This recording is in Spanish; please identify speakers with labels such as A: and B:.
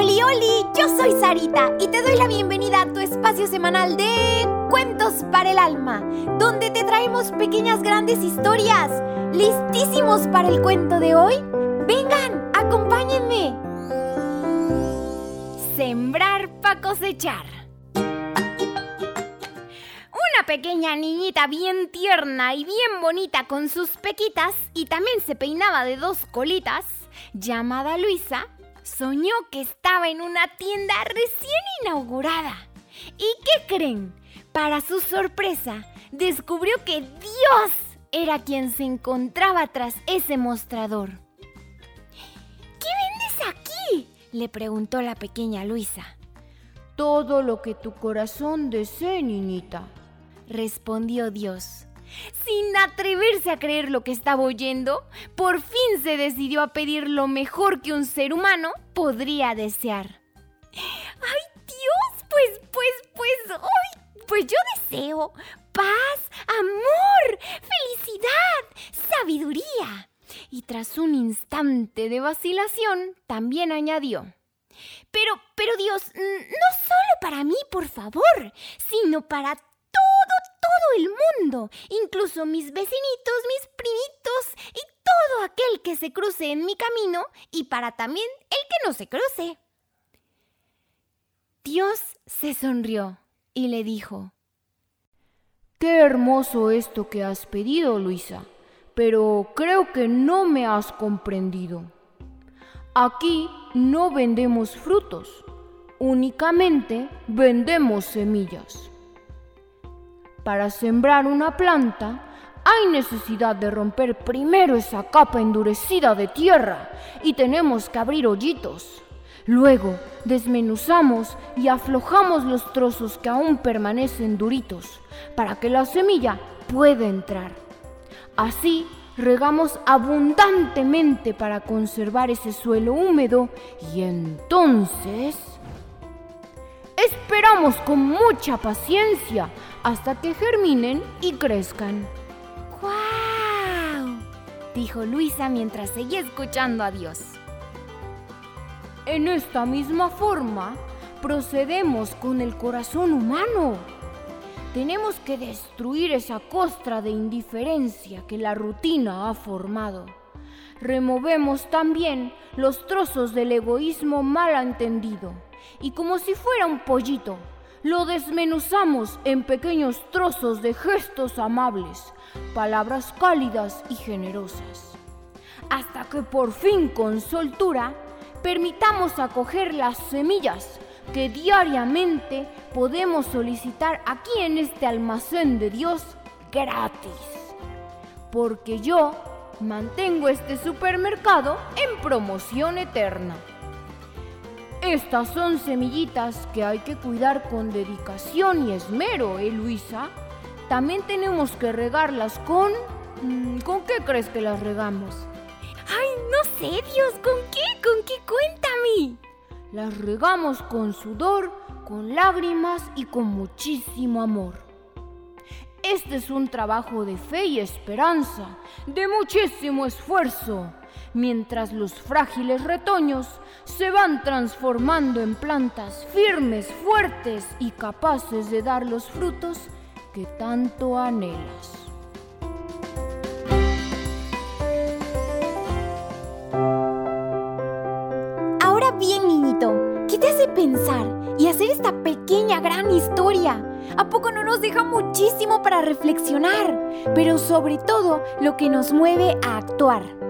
A: Oli, oli, yo soy Sarita y te doy la bienvenida a tu espacio semanal de Cuentos para el Alma, donde te traemos pequeñas grandes historias. ¿Listísimos para el cuento de hoy? Vengan, acompáñenme. Sembrar para cosechar. Una pequeña niñita bien tierna y bien bonita con sus pequitas y también se peinaba de dos colitas, llamada Luisa, soñó que estaba en una tienda recién inaugurada. ¿Y qué creen? Para su sorpresa, descubrió que Dios era quien se encontraba tras ese mostrador. ¿Qué vendes aquí? le preguntó la pequeña Luisa.
B: Todo lo que tu corazón desee, niñita,
A: respondió Dios. Sin atreverse a creer lo que estaba oyendo, por fin se decidió a pedir lo mejor que un ser humano podría desear. ¡Ay, Dios! Pues, pues, pues, ¡ay! Pues yo deseo paz, amor, felicidad, sabiduría. Y tras un instante de vacilación, también añadió. Pero, pero Dios, no solo para mí, por favor, sino para el mundo, incluso mis vecinitos, mis primitos y todo aquel que se cruce en mi camino y para también el que no se cruce. Dios se sonrió y le dijo,
B: Qué hermoso esto que has pedido, Luisa, pero creo que no me has comprendido. Aquí no vendemos frutos, únicamente vendemos semillas. Para sembrar una planta hay necesidad de romper primero esa capa endurecida de tierra y tenemos que abrir hoyitos. Luego desmenuzamos y aflojamos los trozos que aún permanecen duritos para que la semilla pueda entrar. Así regamos abundantemente para conservar ese suelo húmedo y entonces esperamos con mucha paciencia hasta que germinen y crezcan.
A: ¡Guau! dijo Luisa mientras seguía escuchando a Dios.
B: En esta misma forma, procedemos con el corazón humano. Tenemos que destruir esa costra de indiferencia que la rutina ha formado. Removemos también los trozos del egoísmo mal entendido y como si fuera un pollito, lo desmenuzamos en pequeños trozos de gestos amables, palabras cálidas y generosas, hasta que por fin con soltura permitamos acoger las semillas que diariamente podemos solicitar aquí en este almacén de Dios gratis. Porque yo mantengo este supermercado en promoción eterna. Estas son semillitas que hay que cuidar con dedicación y esmero, ¿eh, Luisa? También tenemos que regarlas con... Mm, ¿Con qué crees que las regamos?
A: ¡Ay, no sé, Dios! ¿Con qué? ¿Con qué? Cuéntame.
B: Las regamos con sudor, con lágrimas y con muchísimo amor. Este es un trabajo de fe y esperanza, de muchísimo esfuerzo mientras los frágiles retoños se van transformando en plantas firmes, fuertes y capaces de dar los frutos que tanto anhelas.
A: Ahora bien, niñito, ¿qué te hace pensar y hacer esta pequeña gran historia? ¿A poco no nos deja muchísimo para reflexionar? Pero sobre todo lo que nos mueve a actuar.